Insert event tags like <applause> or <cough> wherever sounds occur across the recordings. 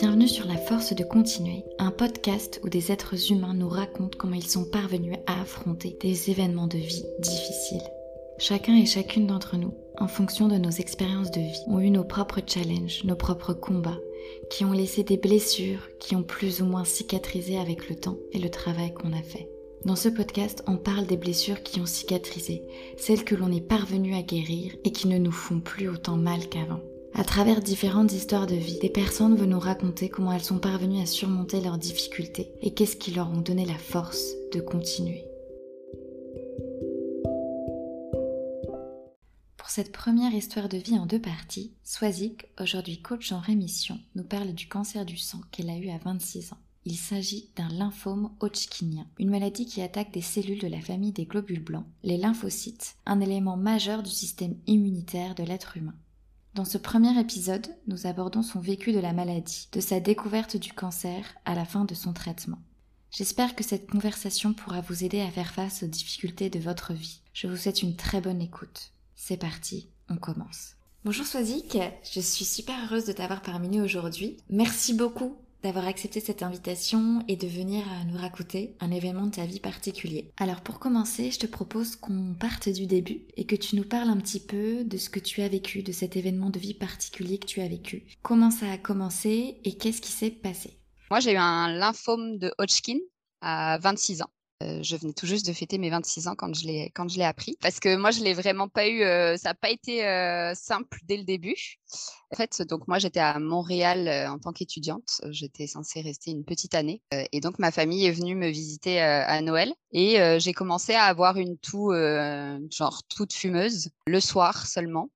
Bienvenue sur La Force de Continuer, un podcast où des êtres humains nous racontent comment ils sont parvenus à affronter des événements de vie difficiles. Chacun et chacune d'entre nous, en fonction de nos expériences de vie, ont eu nos propres challenges, nos propres combats, qui ont laissé des blessures qui ont plus ou moins cicatrisé avec le temps et le travail qu'on a fait. Dans ce podcast, on parle des blessures qui ont cicatrisé, celles que l'on est parvenu à guérir et qui ne nous font plus autant mal qu'avant. À travers différentes histoires de vie, des personnes veulent nous raconter comment elles sont parvenues à surmonter leurs difficultés et qu'est-ce qui leur ont donné la force de continuer. Pour cette première histoire de vie en deux parties, Swazik, aujourd'hui coach en rémission, nous parle du cancer du sang qu'elle a eu à 26 ans. Il s'agit d'un lymphome hodgkinien, une maladie qui attaque des cellules de la famille des globules blancs, les lymphocytes, un élément majeur du système immunitaire de l'être humain. Dans ce premier épisode, nous abordons son vécu de la maladie, de sa découverte du cancer à la fin de son traitement. J'espère que cette conversation pourra vous aider à faire face aux difficultés de votre vie. Je vous souhaite une très bonne écoute. C'est parti, on commence. Bonjour Swazik, je suis super heureuse de t'avoir parmi nous aujourd'hui. Merci beaucoup d'avoir accepté cette invitation et de venir euh, nous raconter un événement de ta vie particulier. Alors pour commencer, je te propose qu'on parte du début et que tu nous parles un petit peu de ce que tu as vécu, de cet événement de vie particulier que tu as vécu. Comment ça a commencé et qu'est-ce qui s'est passé? Moi j'ai eu un lymphome de Hodgkin à 26 ans. Je venais tout juste de fêter mes 26 ans quand je l'ai quand je l'ai appris. Parce que moi je l'ai vraiment pas eu euh, ça n'a pas été euh, simple dès le début. En fait, donc moi j'étais à Montréal en tant qu'étudiante, j'étais censée rester une petite année et donc ma famille est venue me visiter à Noël. Et j'ai commencé à avoir une toux genre toute fumeuse le soir seulement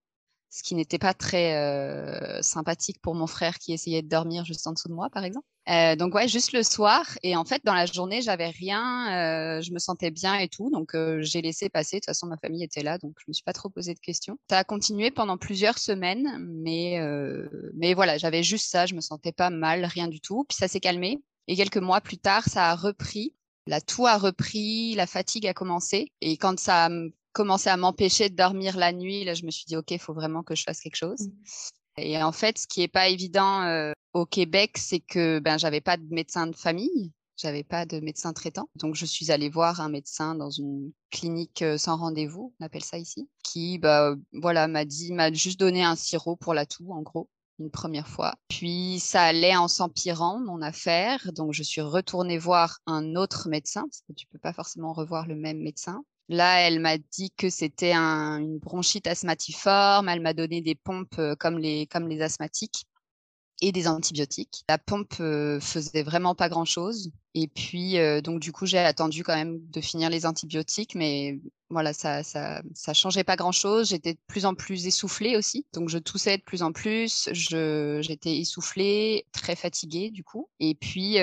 ce qui n'était pas très euh, sympathique pour mon frère qui essayait de dormir juste en dessous de moi, par exemple. Euh, donc ouais, juste le soir. Et en fait, dans la journée, j'avais rien. Euh, je me sentais bien et tout. Donc j'ai laissé passer. De toute façon, ma famille était là, donc je me suis pas trop posé de questions. Ça a continué pendant plusieurs semaines, mais mais voilà, j'avais juste ça. Je me sentais pas mal, rien du tout. Puis ça s'est calmé. Et quelques mois plus tard, ça a repris. La toux a repris, la fatigue a commencé. Et quand ça a commencé à m'empêcher de dormir la nuit, là, je me suis dit, OK, il faut vraiment que je fasse quelque chose. Mmh. Et en fait, ce qui n'est pas évident euh, au Québec, c'est que ben, j'avais pas de médecin de famille, j'avais pas de médecin traitant. Donc, je suis allée voir un médecin dans une clinique euh, sans rendez-vous, on appelle ça ici, qui, bah, voilà, m'a dit, m'a juste donné un sirop pour la toux, en gros une première fois. Puis ça allait en s'empirant, mon affaire. Donc je suis retournée voir un autre médecin, parce que tu peux pas forcément revoir le même médecin. Là, elle m'a dit que c'était une bronchite asthmatiforme. Elle m'a donné des pompes euh, comme les, comme les asthmatiques et des antibiotiques. La pompe euh, faisait vraiment pas grand-chose. Et puis, euh, donc, du coup, j'ai attendu quand même de finir les antibiotiques, mais voilà, ça, ça, ça changeait pas grand-chose. J'étais de plus en plus essoufflée aussi. Donc, je toussais de plus en plus. j'étais essoufflée, très fatiguée, du coup. Et puis,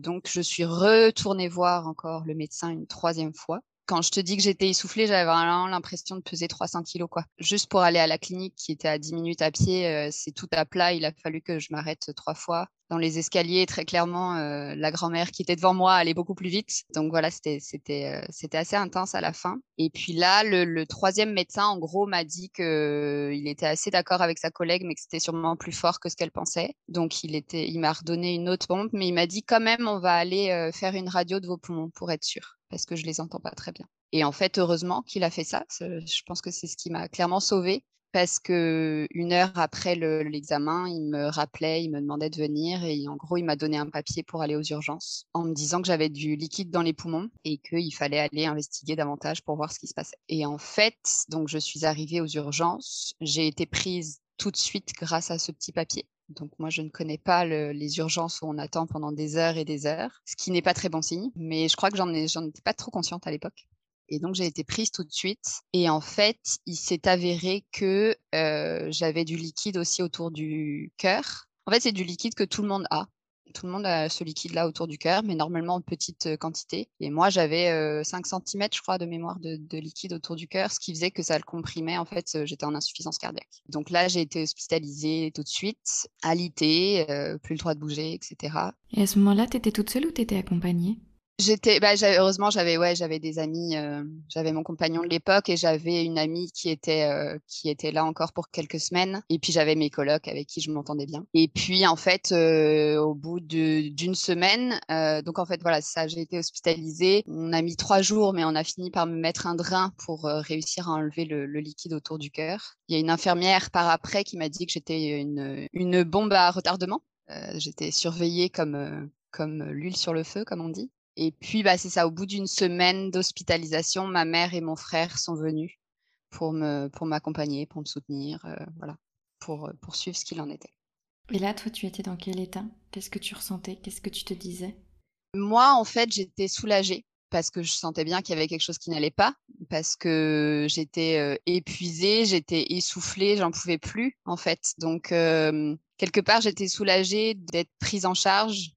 donc, je suis retournée voir encore le médecin une troisième fois quand je te dis que j'étais essoufflée, j'avais vraiment l'impression de peser 300 kilos. Quoi. Juste pour aller à la clinique qui était à 10 minutes à pied, euh, c'est tout à plat. Il a fallu que je m'arrête trois fois. Dans les escaliers, très clairement, euh, la grand-mère qui était devant moi allait beaucoup plus vite. Donc voilà, c'était, c'était, euh, c'était assez intense à la fin. Et puis là, le, troisième médecin, en gros, m'a dit qu'il était assez d'accord avec sa collègue, mais que c'était sûrement plus fort que ce qu'elle pensait. Donc il, était, il m'a redonné une autre pompe, mais il m'a dit quand même, on va aller faire une radio de vos poumons pour être sûr parce que je les entends pas très bien. Et en fait, heureusement qu'il a fait ça. Je pense que c'est ce qui m'a clairement sauvée parce que une heure après l'examen, il me rappelait, il me demandait de venir et en gros, il m'a donné un papier pour aller aux urgences en me disant que j'avais du liquide dans les poumons et qu'il fallait aller investiguer davantage pour voir ce qui se passait. Et en fait, donc je suis arrivée aux urgences, j'ai été prise tout de suite grâce à ce petit papier. Donc moi, je ne connais pas les urgences où on attend pendant des heures et des heures, ce qui n'est pas très bon signe. Mais je crois que j'en étais pas trop consciente à l'époque. Et donc j'ai été prise tout de suite. Et en fait, il s'est avéré que euh, j'avais du liquide aussi autour du cœur. En fait, c'est du liquide que tout le monde a tout le monde a ce liquide-là autour du cœur, mais normalement en petite quantité. Et moi, j'avais 5 euh, cm, je crois, de mémoire de, liquide autour du cœur, ce qui faisait que ça le comprimait. En fait, j'étais en insuffisance cardiaque. Donc là, j'ai été hospitalisée tout de suite, alité, plus le droit de bouger, etc. Et à ce moment-là, tu étais toute seule ou tu étais accompagnée? J'étais, bah, heureusement, j'avais ouais, j'avais des amis, euh, j'avais mon compagnon de l'époque et j'avais une amie qui était euh, qui était là encore pour quelques semaines. Et puis j'avais mes colocs avec qui je m'entendais bien. Et puis en fait, euh, au bout d'une semaine, donc en fait voilà, ça, j'ai été hospitalisée. On a mis trois jours, mais on a fini par me mettre un drain pour réussir à enlever le, le, liquide autour du cœur. Il y a une infirmière par après qui m'a dit que j'étais une une bombe à retardement. j'étais surveillée comme comme l'huile sur le feu, comme on dit. Et puis, bah, c'est ça, au bout d'une semaine d'hospitalisation, ma mère et mon frère sont venus pour me pour m'accompagner, pour me soutenir, euh, voilà, pour euh, poursuivre ce qu'il en était. Et là, toi, tu étais dans quel état? Qu'est-ce que tu ressentais? Qu'est-ce que tu te disais? Moi, en fait, j'étais soulagée parce que je sentais bien qu'il y avait quelque chose qui n'allait pas, parce que j'étais euh, épuisée, j'étais essoufflée, j'en pouvais plus, en fait. Donc, quelque part, j'étais soulagée d'être prise en charge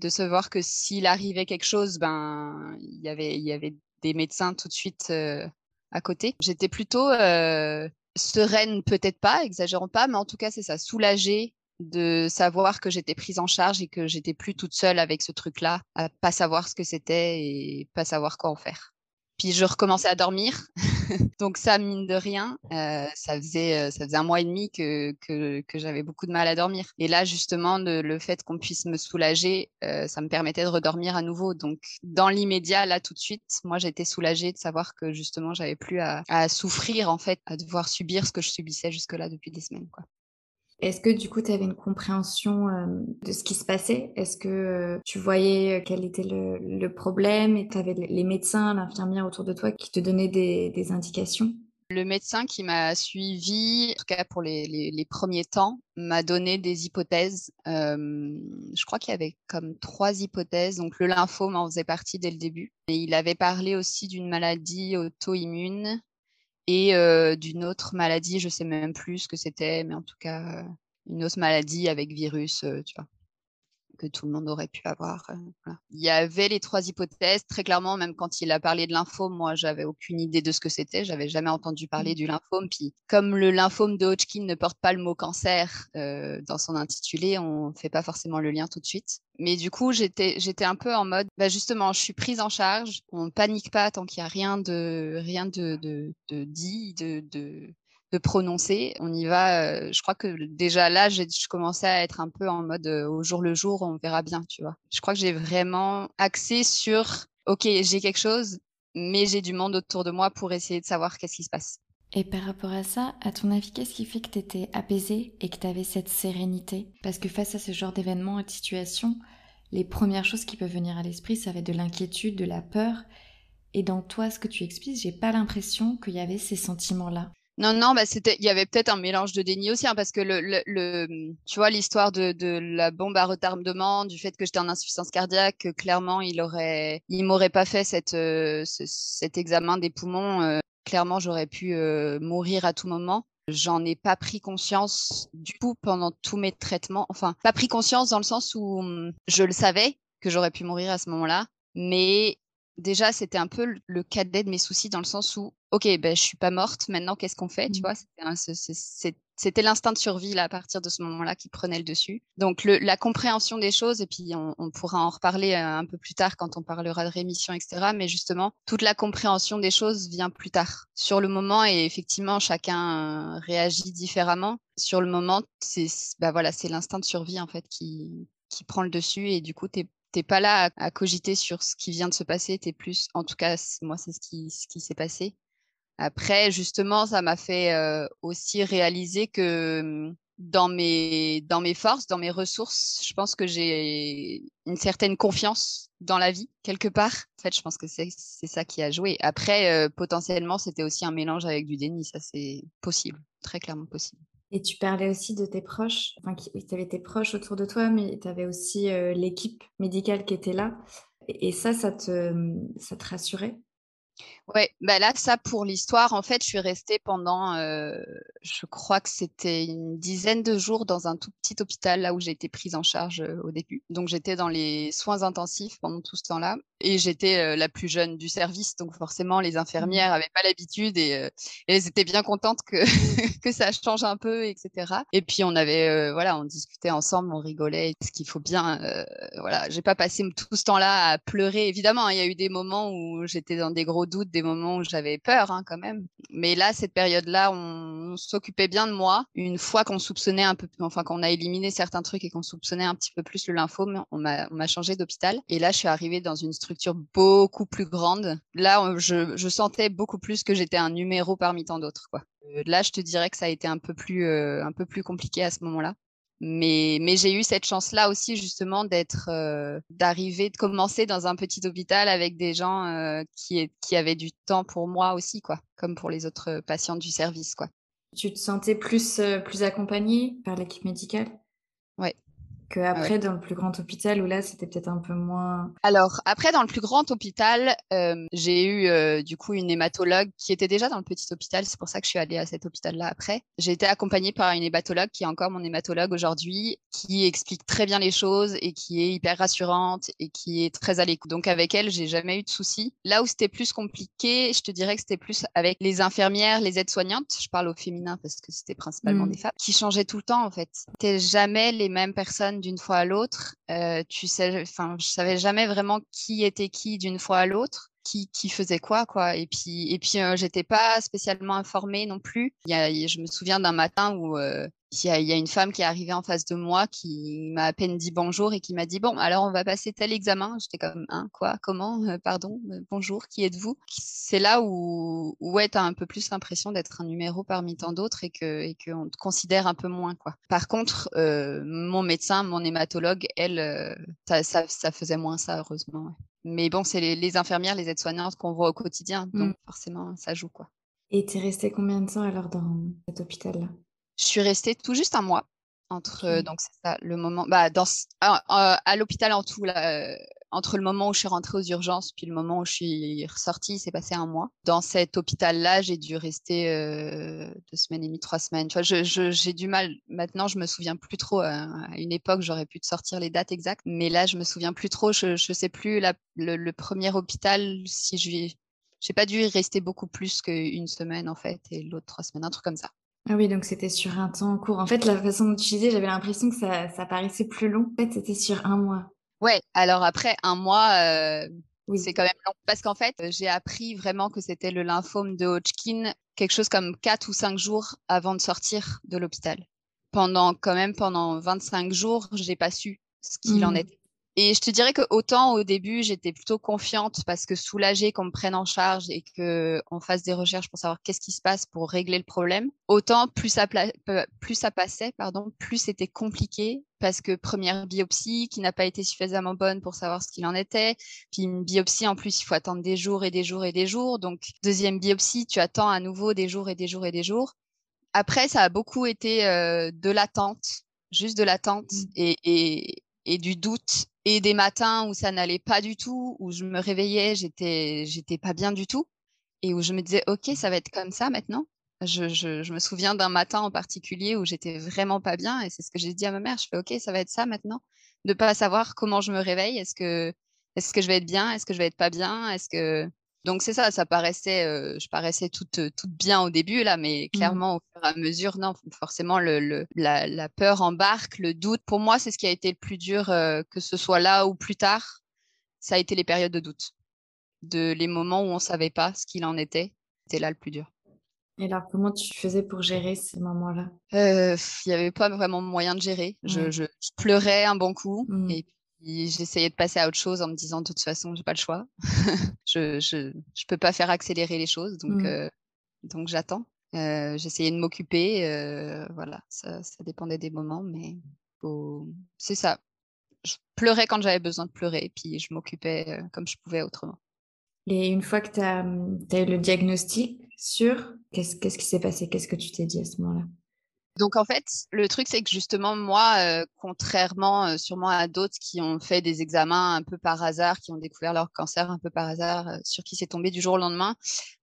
de se voir que s'il arrivait quelque chose, ben il y avait il y avait des médecins tout de suite euh, à côté. J'étais plutôt euh, sereine, peut-être pas, exagérons pas, mais en tout cas c'est ça, soulagée de savoir que j'étais prise en charge et que j'étais plus toute seule avec ce truc-là, à pas savoir ce que c'était et pas savoir quoi en faire. Puis je recommençais à dormir. <laughs> Donc ça, mine de rien, euh, ça, faisait, euh, ça faisait un mois et demi que, que, que j'avais beaucoup de mal à dormir. Et là, justement, le fait qu'on puisse me soulager, euh, ça me permettait de redormir à nouveau. Donc dans l'immédiat, là, tout de suite, moi, j'étais soulagée de savoir que justement, j'avais plus à, à, souffrir, en fait, à devoir subir ce que je subissais jusque-là depuis des semaines. Quoi. Est-ce que du coup, tu avais une compréhension euh, de ce qui se passait? Est-ce que euh, tu voyais euh, quel était le, problème et tu avais les médecins, l'infirmière autour de toi qui te donnaient des, indications? Le médecin qui m'a suivi, en tout cas pour les, premiers temps, m'a donné des hypothèses. je crois qu'il y avait comme trois hypothèses. Donc le lymphome en faisait partie dès le début. Et il avait parlé aussi d'une maladie auto-immune et d'une autre maladie, je sais même plus ce que c'était, mais en tout cas, une autre maladie avec virus, tu vois, que tout le monde aurait pu avoir. Il y avait les trois hypothèses. Très clairement, même quand il a parlé de lymphome, moi, j'avais aucune idée de ce que c'était. J'avais jamais entendu parler mmh. du lymphome. Puis, comme le lymphome de Hodgkin ne porte pas le mot cancer dans son intitulé, on ne fait pas forcément le lien tout de suite. Mais du coup, j'étais, j'étais un peu en mode, bah justement, je suis prise en charge. On panique pas tant qu'il y a rien de, rien de, de, de dit, de, de, de prononcer. On y va. Euh, je crois que déjà là, je commençais à être un peu en mode euh, au jour le jour, on verra bien, tu vois. Je crois que j'ai vraiment axé sur, ok, j'ai quelque chose, mais j'ai du monde autour de moi pour essayer de savoir qu'est-ce qui se passe. Et par rapport à ça, à ton avis, qu'est-ce qui fait que tu étais apaisée et que tu avais cette sérénité? Parce que face à ce genre d'événements et de situations, les premières choses qui peuvent venir à l'esprit, ça va être de l'inquiétude, de la peur. Et dans toi, ce que tu expliques, j'ai pas l'impression qu'il y avait ces sentiments-là. Non, non, bah c'était, il y avait peut-être un mélange de déni aussi, hein, parce que le, le, tu vois, l'histoire de, de la bombe à retardement, du fait que j'étais en insuffisance cardiaque, clairement, il aurait, il m'aurait pas fait cette, euh, cet examen des poumons. Euh, clairement, j'aurais pu euh, mourir à tout moment. J'en ai pas pris conscience du tout pendant tous mes traitements. Enfin, pas pris conscience dans le sens où hum, je le savais que j'aurais pu mourir à ce moment-là, mais déjà, c'était un peu le cadet de mes soucis dans le sens où, ok, ben, je suis pas morte, maintenant, qu'est-ce qu'on fait, tu mmh. vois C'était l'instinct de survie, là, à partir de ce moment-là, qui prenait le dessus. Donc, le, la compréhension des choses, et puis on, on pourra en reparler euh, un peu plus tard quand on parlera de rémission, etc. Mais justement, toute la compréhension des choses vient plus tard. Sur le moment, et effectivement, chacun euh, réagit différemment. Sur le moment, c'est bah voilà, l'instinct de survie, en fait, qui, qui prend le dessus, et du coup, tu t'es pas là à, cogiter sur ce qui vient de se passer, tu es plus, en tout cas, moi, c'est ce qui, ce qui s'est passé. Après, justement, ça m'a fait aussi réaliser que mmh, dans mes, forces, dans mes ressources, je pense que j'ai une certaine confiance dans la vie, quelque part. En fait, je pense que c'est ça qui a joué. Après, potentiellement, c'était aussi un mélange avec du déni. Ça, c'est possible, très clairement possible. Et tu parlais aussi de tes proches, enfin, tu avais tes proches autour de toi, mais tu avais aussi l'équipe médicale qui était là. Et, ça, ça te, ça te rassurait? Ouais, bah là, ça pour l'histoire, en fait, je suis restée pendant, euh, je crois que c'était une dizaine de jours dans un tout petit hôpital là où j'ai été prise en charge euh, au début. Donc j'étais dans les soins intensifs pendant tout ce temps-là. Et j'étais la plus jeune du service, donc forcément, les infirmières n'avaient pas l'habitude et, elles étaient bien contentes que, <laughs> que ça change un peu, etc. Et puis, on avait, voilà, on discutait ensemble, on rigolait, ce qu'il faut bien, voilà, j'ai pas passé tout ce temps-là à pleurer. Évidemment, hein, il y a eu des moments où j'étais dans des gros doutes, des moments où j'avais peur, hein, quand même. Mais là, cette période-là, on, s'occupait bien de moi. Une fois qu'on soupçonnait un peu, enfin, qu'on a éliminé certains trucs et qu'on soupçonnait un petit peu plus le lymphome, on m'a changé d'hôpital. Et là, je suis arrivée dans une structure beaucoup plus grande. Là, je, je sentais beaucoup plus que j'étais un numéro parmi tant d'autres, quoi. Euh, là, je te dirais que ça a été un peu plus, euh, un peu plus compliqué à ce moment-là. Mais, mais j'ai eu cette chance-là aussi justement d'être, euh, d'arriver, de commencer dans un petit hôpital avec des gens euh, qui, qui avaient du temps pour moi aussi, quoi, comme pour les autres patients du service, quoi. Tu te sentais plus, euh, plus accompagnée par l'équipe médicale? Ouais. Ah après dans le plus grand hôpital où là c'était peut-être un peu moins. Alors après dans le plus grand hôpital, euh, j'ai eu euh, du coup une hématologue qui était déjà dans le petit hôpital, c'est pour ça que je suis allée à cet hôpital-là après. J'ai été accompagnée par une hématologue qui est encore mon hématologue aujourd'hui, qui explique très bien les choses et qui est hyper rassurante et qui est très à l'écoute. Donc avec elle, j'ai jamais eu de soucis. Là où c'était plus compliqué, je te dirais que c'était plus avec les infirmières, les aides-soignantes. Je parle au féminin parce que c'était principalement mmh. des femmes qui changeaient tout le temps en fait. C'était jamais les mêmes personnes d'une fois à l'autre. Euh, tu sais, enfin, je savais jamais vraiment qui était qui d'une fois à l'autre. Qui, faisait quoi quoi. Et puis et puis euh, j'étais pas spécialement informée non plus. Il y a, je me souviens d'un matin où euh, il y, a, une femme qui est arrivée en face de moi qui m'a à peine dit bonjour et qui m'a dit bon alors on va passer tel examen. J'étais comme hein, quoi? Comment? Euh, pardon? Bonjour qui êtes-vous? C'est là où ouais tu as un peu plus l'impression d'être un numéro parmi tant d'autres et que et qu'on te considère un peu moins quoi. Par contre mon médecin mon hématologue elle ça, ça, faisait moins ça heureusement mais bon c'est les, infirmières les aides-soignantes qu'on voit au quotidien donc mmh. forcément ça joue quoi. Et tu es resté combien de temps alors dans cet hôpital là je suis restée tout juste un mois entre euh, donc c'est ça le moment bah dans à, à l'hôpital en tout là, euh, entre le moment où je suis rentrée aux urgences puis le moment où je suis ressortie, c'est passé un mois. Dans cet hôpital-là, j'ai dû rester euh, deux semaines et demie, trois semaines. J'ai du mal. Maintenant, je me souviens plus trop. À une époque, j'aurais pu te sortir les dates exactes, mais là, je me souviens plus trop. Je, je sais plus le, premier hôpital si je j'ai pas dû y rester beaucoup plus qu'une semaine en fait, et l'autre trois semaines, un truc comme ça. Ah oui, donc c'était sur un temps court. En fait, la façon disais, j'avais l'impression que ça paraissait plus long. En fait, c'était sur un mois. Ouais, alors après, un mois, euh, oui. c'est quand même long. Parce qu'en fait, j'ai appris vraiment que c'était le lymphome de Hodgkin quelque chose comme 4 ou 5 jours avant de sortir de l'hôpital. Pendant, quand même, pendant 25 jours, j'ai pas su ce qu'il en mmh. était. Et je te dirais que autant au début, j'étais plutôt confiante parce que soulagée qu'on me prenne en charge et qu'on fasse des recherches pour savoir qu'est-ce qui se passe pour régler le problème. Autant plus ça, plus ça passait, pardon, plus c'était compliqué parce que première biopsie qui n'a pas été suffisamment bonne pour savoir ce qu'il en était. Puis une biopsie, en plus, il faut attendre des jours et des jours et des jours. Donc, deuxième biopsie, tu attends à nouveau des jours et des jours et des jours. Après, ça a beaucoup été euh, de l'attente, juste de l'attente mmh. et, et, et du doute et des matins où ça n'allait pas du tout, où je me réveillais, j'étais, j'étais pas bien du tout, et où je me disais, ok, ça va être comme ça maintenant. Je, je, je me souviens d'un matin en particulier où j'étais vraiment pas bien, et c'est ce que j'ai dit à ma mère. Je fais, ok, ça va être ça maintenant, de pas savoir comment je me réveille. Est-ce que, est-ce que je vais être bien? Est-ce que je vais être pas bien? Est-ce que donc c'est ça, ça paraissait, euh, je paraissais toute, toute bien au début là, mais mmh. clairement au fur et à mesure, non, forcément le, le la, la, peur embarque, le doute. Pour moi, c'est ce qui a été le plus dur, euh, que ce soit là ou plus tard, ça a été les périodes de doute, de les moments où on savait pas ce qu'il en était. C'était là le plus dur. Et alors, comment tu faisais pour gérer ces moments-là? Euh, Il n'y avait pas vraiment moyen de gérer. Je, je, pleurais un bon coup mmh. et j'essayais de passer à autre chose en me disant de toute façon j'ai pas le choix. <laughs> Je, je je peux pas faire accélérer les choses donc mmh. euh, donc j'attends. Euh, j'essayais de m'occuper euh, voilà ça, ça, dépendait des moments mais faut... c'est ça. Je pleurais quand j'avais besoin de pleurer puis je m'occupais comme je pouvais autrement. Et une fois que tu as, as, eu le diagnostic sûr qu'est-ce qu'est-ce qui s'est passé? Qu'est-ce que tu t'es dit à ce moment-là? Donc en fait, le truc c'est que justement moi, euh, contrairement euh, sûrement à d'autres qui ont fait des examens un peu par hasard, qui ont découvert leur cancer un peu par hasard, euh, sur qui c'est tombé du jour au lendemain,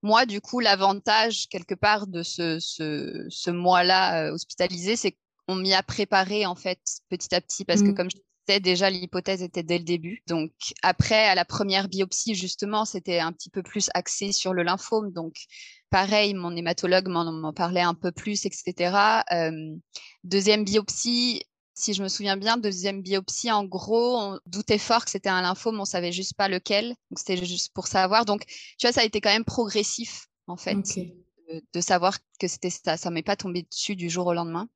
moi du coup l'avantage quelque part de ce, ce, ce mois-là hospitalisé, c'est qu'on m'y a préparé en fait petit à petit parce que mmh. comme je déjà l'hypothèse était dès le début. Donc après, à la première biopsie, justement, c'était un petit peu plus axé sur le lymphome. Donc pareil, mon hématologue m'en parlait un peu plus, etc. deuxième biopsie, si je me souviens bien, deuxième biopsie, en gros, on doutait fort que c'était un lymphome, on savait juste pas lequel. Donc c'était juste pour savoir. Donc tu vois, ça a été quand même progressif en fait. De, savoir que c'était ça, ça m'est pas tombé dessus du jour au lendemain.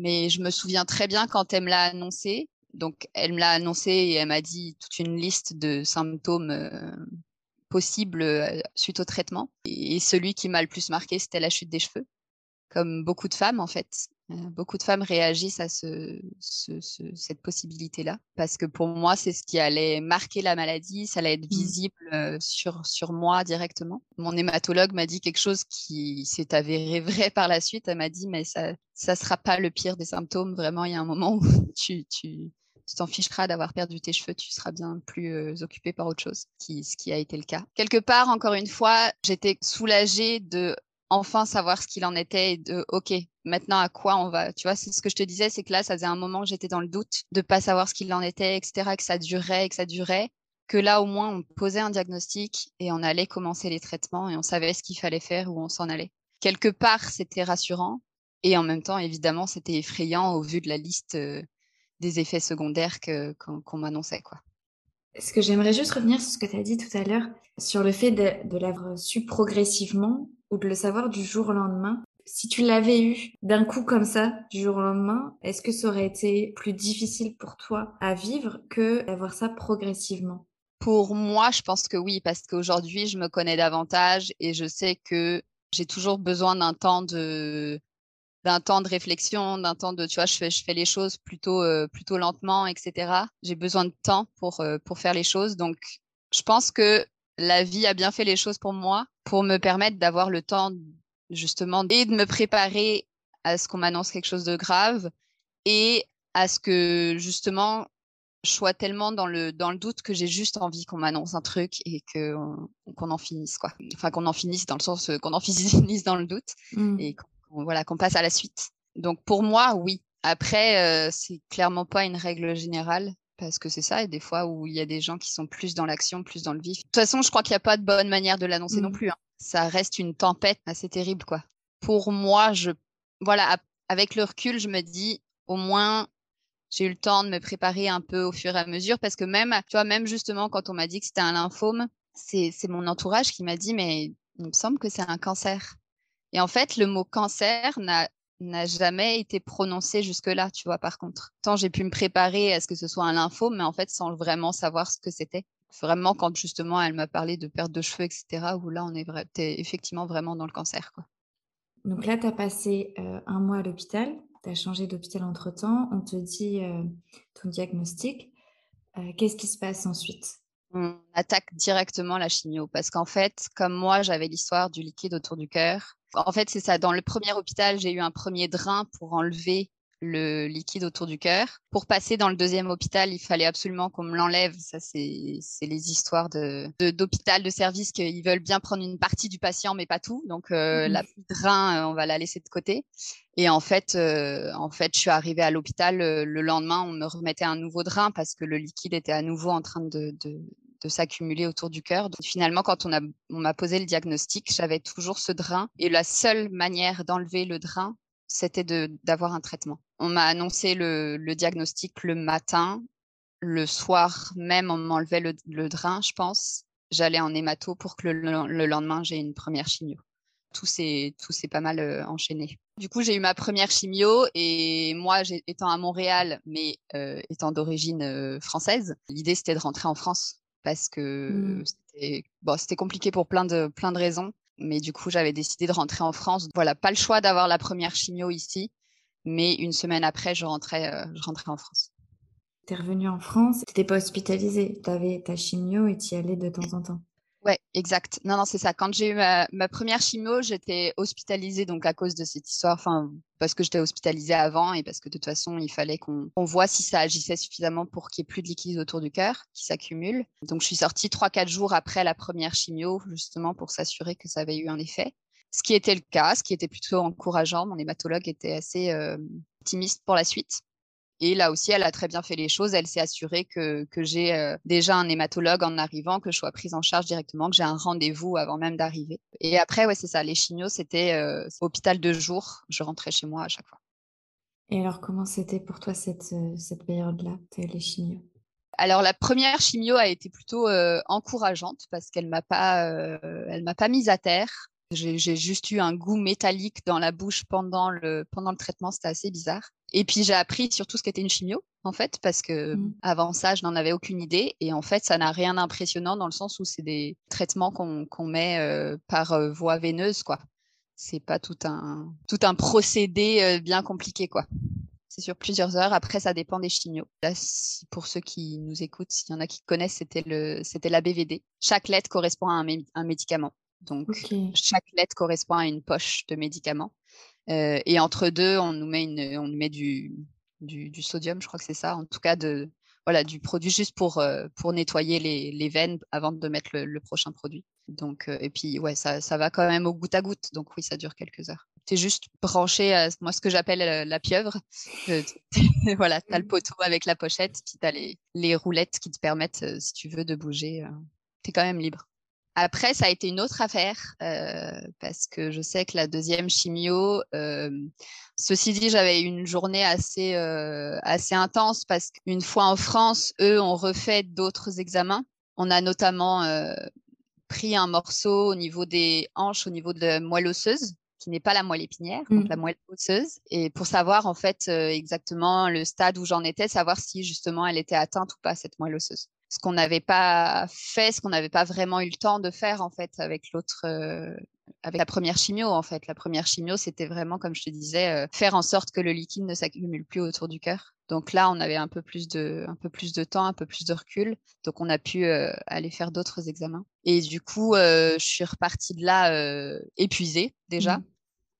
Mais je me souviens très bien quand elle me l'a annoncé, donc, elle me l'a annoncé et elle m'a dit toute une liste de symptômes euh, possibles euh, suite au traitement. Et celui qui m'a le plus marqué, c'était la chute des cheveux. Comme beaucoup de femmes, en fait. Euh, beaucoup de femmes réagissent à cette possibilité-là. Parce que pour moi, c'est ce qui allait marquer la maladie, ça allait être mmh. visible sur, sur moi directement. Mon hématologue m'a dit quelque chose qui s'est avéré <laughs> vrai par la suite. Elle m'a dit, mais ça ne sera pas le pire des symptômes. Vraiment, il y a un moment où <laughs> tu, tu, tu t'en ficheras d'avoir perdu tes cheveux, tu seras bien plus euh, occupé par autre chose, qui, ce qui a été le cas. Quelque part, encore une fois, j'étais soulagée de enfin savoir ce qu'il en était et de OK, maintenant à quoi on va? Tu vois, c'est ce que je te disais, c'est que là, ça faisait un moment que j'étais dans le doute de pas savoir ce qu'il en était, etc., que ça durait, que ça durait. Que là, au moins, on posait un diagnostic et on allait commencer les traitements et on savait ce qu'il fallait faire, où on s'en allait. Quelque part, c'était rassurant et en même temps, évidemment, c'était effrayant au vu de la liste euh, des effets secondaires qu'on m'annonçait. quoi. Ce que j'aimerais juste revenir sur ce que tu as dit tout à l'heure, sur le fait de, de l'avoir su progressivement ou de le savoir du jour au lendemain. Si tu l'avais eu d'un coup comme ça, du jour au lendemain, est-ce que ça aurait été plus difficile pour toi à vivre que d'avoir ça progressivement? Pour moi, je pense que oui, parce qu'aujourd'hui, je me connais davantage et je sais que j'ai toujours besoin d'un temps de, d'un temps de réflexion, d'un temps de, tu vois, je fais, je fais les choses plutôt, euh, plutôt lentement, etc. J'ai besoin de temps pour, euh, pour faire les choses. Donc, je pense que la vie a bien fait les choses pour moi, pour me permettre d'avoir le temps, justement, et de me préparer à ce qu'on m'annonce quelque chose de grave et à ce que, justement, je sois tellement dans le, dans le doute que j'ai juste envie qu'on m'annonce un truc et qu'on qu'on en finisse, quoi. Enfin, qu'on en finisse dans le sens euh, qu'on en <laughs> finisse dans le doute mmh. et voilà, qu'on passe à la suite. Donc pour moi, oui. Après, euh, c'est clairement pas une règle générale parce que c'est ça, et des fois où il y a des gens qui sont plus dans l'action, plus dans le vif. De toute façon, je crois qu'il n'y a pas de bonne manière de l'annoncer non mmh. plus. Hein. Ça reste une tempête assez terrible, quoi. Pour moi, je, voilà, avec le recul, je me dis, au moins, j'ai eu le temps de me préparer un peu au fur et à mesure, parce que même, tu vois, même justement quand on m'a dit que c'était un lymphome, c'est mon entourage qui m'a dit, mais il me semble que c'est un cancer. Et en fait, le mot cancer n'a jamais été prononcé jusque-là, tu vois, par contre. Tant j'ai pu me préparer à ce que ce soit un lymphome, mais en fait, sans vraiment savoir ce que c'était. Vraiment, quand justement, elle m'a parlé de perte de cheveux, etc., où là, on est effectivement vraiment dans le cancer, quoi. Donc là, tu as passé euh, un mois à l'hôpital, tu as changé d'hôpital entre-temps, on te dit euh, ton diagnostic. Euh, qu'est-ce qui se passe ensuite? On attaque directement la chimio, parce qu'en fait, comme moi, j'avais l'histoire du liquide autour du cœur, en fait, c'est ça. Dans le premier hôpital, j'ai eu un premier drain pour enlever le liquide autour du cœur. Pour passer dans le deuxième hôpital, il fallait absolument qu'on me l'enlève. Ça, c'est les histoires de d'hôpital, de, service qu'ils veulent bien prendre une partie du patient, mais pas tout. Donc, euh, mmh la drain, euh, on va la laisser de côté. Et en fait, euh, en fait, je suis arrivée à l'hôpital le lendemain, on me remettait un nouveau drain parce que le liquide était à nouveau en train de, de s'accumuler autour du cœur. Finalement, quand on m'a posé le diagnostic, j'avais toujours ce drain. Et la seule manière d'enlever le drain, c'était d'avoir un traitement. On m'a annoncé le, diagnostic le matin. Le soir même, on m'enlevait le, le, drain, je pense. J'allais en hémato pour que le, lendemain, j'ai une première chimio. Tout s'est pas mal euh, enchaîné. Du coup, j'ai eu ma première chimio et moi, étant à Montréal, mais euh, étant d'origine euh, française, l'idée c'était de rentrer en France parce que mmh. c'était bon, compliqué pour plein de, plein de raisons. Mais du coup, j'avais décidé de rentrer en France. Voilà, pas le choix d'avoir la première chimio ici, mais une semaine après, je rentrais, euh, je rentrais en France. Tu es revenu en France, tu n'étais pas hospitalisé, tu avais ta chimio et tu y allais de temps en temps. Ouais, exact. Non, non, c'est ça. Quand j'ai eu ma, première chimio, j'étais hospitalisée donc à cause de cette histoire, enfin parce que j'étais hospitalisée avant et parce que de toute façon, il fallait qu'on voit si ça agissait suffisamment pour qu'il n'y ait plus de liquide autour du cœur qui s'accumule. Donc je suis sortie trois quatre jours après la première chimio justement pour s'assurer que ça avait eu un effet. Ce qui était le cas, ce qui était plutôt encourageant. Mon hématologue était assez euh, optimiste pour la suite. Et là aussi, elle a très bien fait les choses. Elle s'est assurée que, que j'ai euh, déjà un hématologue en arrivant, que je sois prise en charge directement, que j'ai un rendez-vous avant même d'arriver. Et après, ouais, c'est ça. Les chimios, c'était euh, hôpital de jour. Je rentrais chez moi à chaque fois. Et alors, comment c'était pour toi cette, euh, cette période-là, les chimios? Alors la première chimio a été plutôt encourageante parce qu'elle m'a pas, elle m'a pas mise à terre. J'ai juste eu un goût métallique dans la bouche pendant le pendant le traitement, c'était assez bizarre. Et puis j'ai appris surtout ce qu'était une chimio en fait parce que mmh. avant ça je n'en avais aucune idée et en fait ça n'a rien d'impressionnant dans le sens où c'est des traitements qu'on met par voie veineuse quoi. C'est pas tout un tout un procédé bien compliqué quoi c'est sur plusieurs heures. Après, ça dépend des chimios. Là, pour ceux qui nous écoutent, s'il y en a qui connaissent, c'était le, c'était la BVD. Chaque lettre correspond à un, médicament. Donc, chaque lettre correspond à une poche de médicaments. Euh, et entre deux, on nous met, une, on nous met du, du, sodium, je crois que c'est ça. En tout cas, de, voilà, du produit juste pour, euh, pour nettoyer les, les, veines avant de mettre le, prochain produit. Donc, euh, et puis, ouais, ça, ça va quand même au goutte à goutte. Donc, oui, ça dure quelques heures tu es juste branché à moi ce que j'appelle la pieuvre. <laughs> voilà, tu as le poteau avec la pochette, puis tu as les, les, roulettes qui te permettent, si tu veux, de bouger. Tu es quand même libre. Après, ça a été une autre affaire parce que je sais que la deuxième chimio, ceci dit, j'avais une journée assez, assez intense parce qu'une fois en France, eux ont refait d'autres examens. On a notamment pris un morceau au niveau des hanches, au niveau de la moelle osseuse qui n'est pas la moelle épinière, donc la mmh. moelle osseuse, et pour savoir en fait euh, exactement le stade où j'en étais, savoir si justement elle était atteinte ou pas cette moelle osseuse. Ce qu'on n'avait pas fait, ce qu'on n'avait pas vraiment eu le temps de faire en fait avec l'autre, euh, avec la première chimio en fait. La première chimio, c'était vraiment comme je te disais, euh, faire en sorte que le liquide ne s'accumule plus autour du cœur. Donc là, on avait un peu plus de, un peu plus de temps, un peu plus de recul. Donc on a pu aller faire d'autres examens. Et du coup, je suis repartie de là épuisée déjà. Mmh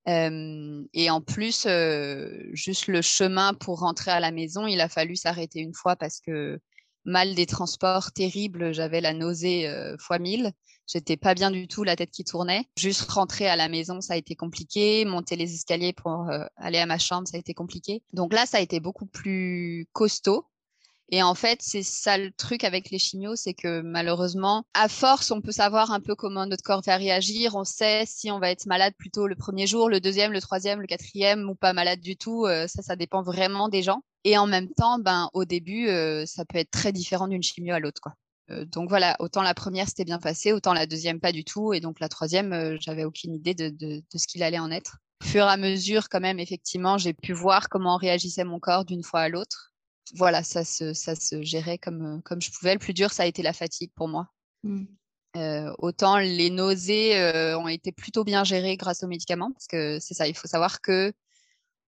et en plus, juste le chemin pour rentrer à la maison, il a fallu s'arrêter une fois parce que mal des transports terribles, j'avais la nausée fois mille. J'étais pas bien du tout, la tête qui tournait. Juste rentrer à la maison, ça a été compliqué. Monter les escaliers pour aller à ma chambre, ça a été compliqué. Donc là, ça a été beaucoup plus costaud. Et en fait, c'est ça le truc avec les chimios, c'est que malheureusement, à force, on peut savoir un peu comment notre corps va réagir. On sait si on va être malade plutôt le premier jour, le deuxième, le troisième, le quatrième ou pas malade du tout. Euh, ça, ça dépend vraiment des gens. Et en même temps, ben, au début, euh, ça peut être très différent d'une chimio à l'autre, quoi. Euh, donc voilà, autant la première c'était bien passé, autant la deuxième pas du tout, et donc la troisième, j'avais aucune idée de, de, de ce qu'il allait en être. Au fur et à mesure, quand même, effectivement, j'ai pu voir comment réagissait mon corps d'une fois à l'autre voilà, ça se, ça se gérait comme, comme je pouvais. Le plus dur, ça a été la fatigue pour moi. Mmh. autant les nausées ont été plutôt bien gérées grâce aux médicaments, parce que c'est ça, il faut savoir que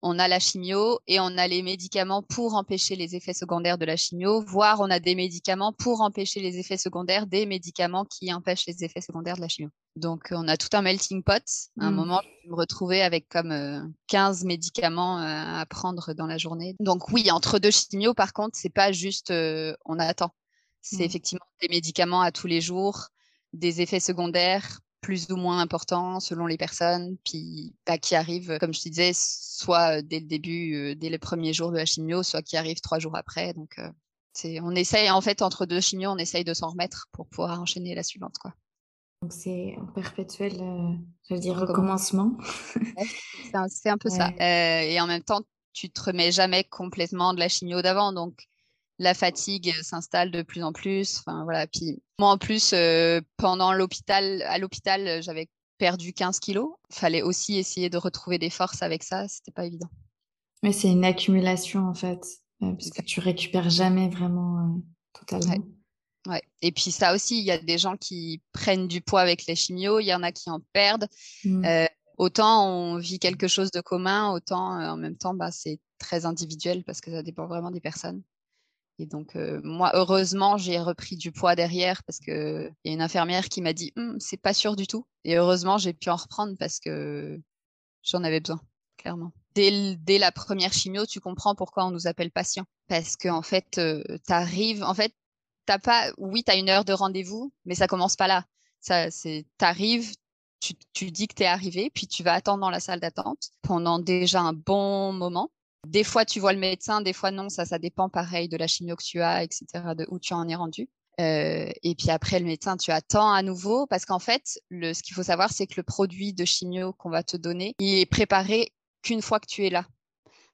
on a la chimio et on a les médicaments pour empêcher les effets secondaires de la chimio, voire on a des médicaments pour empêcher les effets secondaires des médicaments qui empêchent les effets secondaires de la chimio. Donc on a tout un melting pot. À un mmh. moment, je me retrouvais avec comme 15 médicaments à prendre dans la journée. Donc oui, entre deux chimios, par contre, c'est pas juste on attend. C'est mmh. effectivement des médicaments à tous les jours, des effets secondaires plus ou moins important selon les personnes, puis bah, qui arrivent, comme je te disais, soit dès le début, dès les premiers jours de la chimio, soit qui arrivent trois jours après. Donc, c'est, on essaye, en fait, entre deux chimios, on essaye de s'en remettre pour pouvoir enchaîner la suivante. Quoi. Donc, c'est un perpétuel, je veux dire, recommencement. c'est, un, peu ça. et en même temps, tu te remets jamais complètement de la chimio d'avant. Donc, la fatigue s'installe de plus en plus. Enfin, voilà. Puis moi, en plus, euh, pendant l'hôpital, à l'hôpital, j'avais perdu 15 kilos. Il fallait aussi essayer de retrouver des forces avec ça. C'était pas évident. Mais c'est une accumulation, en fait, euh, puisque tu récupères jamais vraiment euh, totalement. Ouais. Et puis ça aussi, il y a des gens qui prennent du poids avec les chimios, il y en a qui en perdent. Mmh. autant on vit quelque chose de commun, autant en même temps, bah, c'est très individuel parce que ça dépend vraiment des personnes. Et donc, moi, heureusement, j'ai repris du poids derrière parce qu'il y a une infirmière qui m'a dit «Hum, c'est pas sûr du tout. Et heureusement, j'ai pu en reprendre parce que j'en avais besoin, clairement. Dès, dès, la première chimio, tu comprends pourquoi on nous appelle patient. Parce qu'en en fait, tu arrives, en fait, t'as pas, oui, tu as une heure de rendez-vous, mais ça commence pas là. Ça, c'est, t'arrives, tu, tu dis que tu es arrivé, puis tu vas attendre dans la salle d'attente pendant déjà un bon moment Des fois, tu vois le médecin, des fois non. Ça, ça dépend pareil de la chimio que tu as, etc., de où tu en es rendu. Euh, et puis après, le médecin, tu attends à nouveau parce qu'en fait, le, ce qu'il faut savoir, c'est que le produit de chimio qu'on va te donner, il est préparé qu'une fois que tu es là.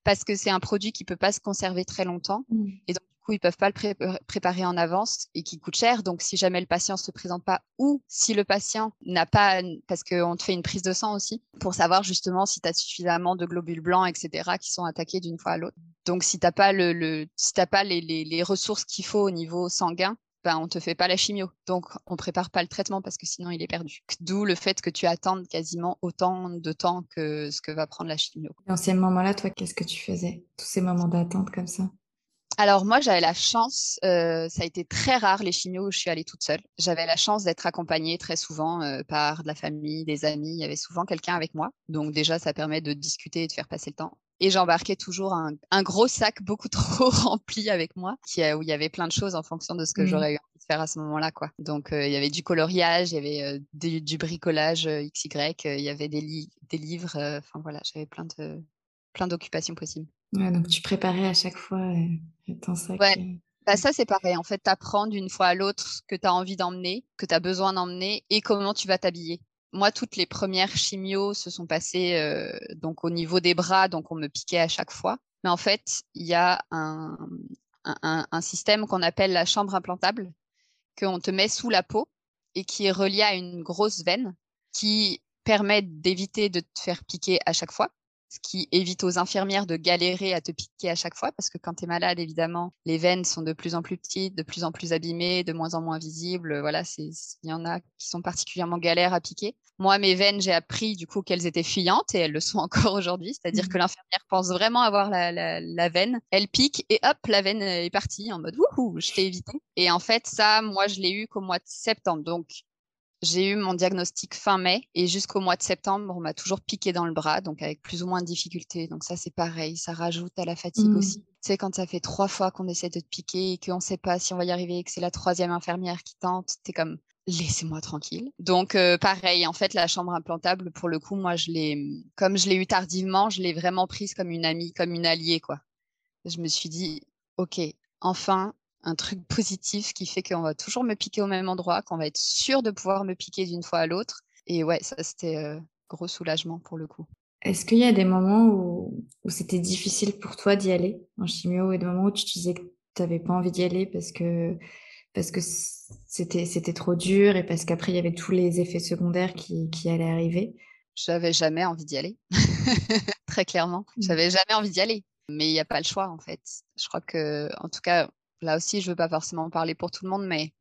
Parce que c'est un produit qui peut pas se conserver très longtemps. Mmh. Et donc, coup, ils peuvent pas le préparer en avance et qui coûte cher. Donc, si jamais le patient se présente pas ou si le patient n'a pas, parce qu'on te fait une prise de sang aussi pour savoir justement si tu as suffisamment de globules blancs, etc., qui sont attaqués d'une fois à l'autre. Donc, si t'as pas le, si t'as pas les, ressources qu'il faut au niveau sanguin, ben, on te fait pas la chimio. Donc, on prépare pas le traitement parce que sinon, il est perdu. D'où le fait que tu attendes quasiment autant de temps que ce que va prendre la chimio. Dans ces moments-là, toi, qu'est-ce que tu faisais? Tous ces moments d'attente comme ça? Alors moi, j'avais la chance, euh, ça a été très rare les chimios où je suis allée toute seule. J'avais la chance d'être accompagnée très souvent euh, par de la famille, des amis. Il y avait souvent quelqu'un avec moi. Donc déjà, ça permet de discuter et de faire passer le temps. Et j'embarquais toujours un, gros sac <laughs> beaucoup trop rempli avec moi, qui, où il y avait plein de choses en fonction de ce que mmh. j'aurais eu envie de faire à ce moment-là. quoi. Donc, euh, il y avait du coloriage, il y avait euh, du, bricolage euh, XY, il y avait des, des livres. Enfin, voilà, j'avais plein de plein d'occupations possibles. Donc, tu préparais à chaque fois ton sac. Ouais. Bah, ça, c'est pareil. En fait, tu apprends d'une fois à l'autre ce que tu as envie d'emmener, que tu as besoin d'emmener et comment tu vas t'habiller moi, toutes les premières chimios se sont passées euh, donc au niveau des bras, donc on me piquait à chaque fois. Mais en fait, il y a un, un, système qu'on appelle la chambre implantable, qu'on te met sous la peau et qui est relié à une grosse veine qui permet d'éviter de te faire piquer à chaque fois ce qui évite aux infirmières de galérer à te piquer à chaque fois, parce que quand tu es malade, évidemment, les veines sont de plus en plus petites, de plus en plus abîmées, de moins en moins visibles. Voilà, il y en a qui sont particulièrement galères à piquer. Moi, mes veines, j'ai appris du coup qu'elles étaient fuyantes et elles le sont <laughs> encore aujourd'hui, c'est-à-dire mmh. que l'infirmière pense vraiment avoir la, la, veine, elle pique et hop, la veine est partie en mode wouhou, je t'ai évité. Et en fait, ça, moi, je l'ai eu qu'au mois de septembre. Donc, j'ai eu mon diagnostic fin mai et jusqu'au mois de septembre, on m'a toujours piqué dans le bras, donc avec plus ou moins de difficultés. Donc ça, c'est pareil, ça rajoute à la fatigue mmh. aussi. Tu sais, quand ça fait trois fois qu'on essaie de te piquer et qu'on ne sait pas si on va y arriver et que c'est la troisième infirmière qui tente, t'es comme laissez-moi tranquille. Donc euh, pareil, en fait, la chambre implantable, pour le coup, moi, je l'ai, comme je l'ai eu tardivement, je l'ai vraiment prise comme une amie, comme une alliée, quoi. Je me suis dit, ok, enfin, un truc positif qui fait qu'on va toujours me piquer au même endroit, qu'on va être sûr de pouvoir me piquer d'une fois à l'autre. Et ouais, ça, c'était euh, gros soulagement pour le coup. Est-ce qu'il y a des moments où, c'était difficile pour toi d'y aller en chimio et des moments où tu te disais que tu n'avais pas envie d'y aller parce que parce que c'était c'était trop dur et parce qu'après il y avait tous les effets secondaires qui, qui allaient arriver? J'avais jamais envie d'y aller, <laughs> très clairement. Mmh. J'avais jamais envie d'y aller, mais il n'y a pas le choix en fait. Je crois que, en tout cas, là aussi, je veux pas forcément parler pour tout le monde, mais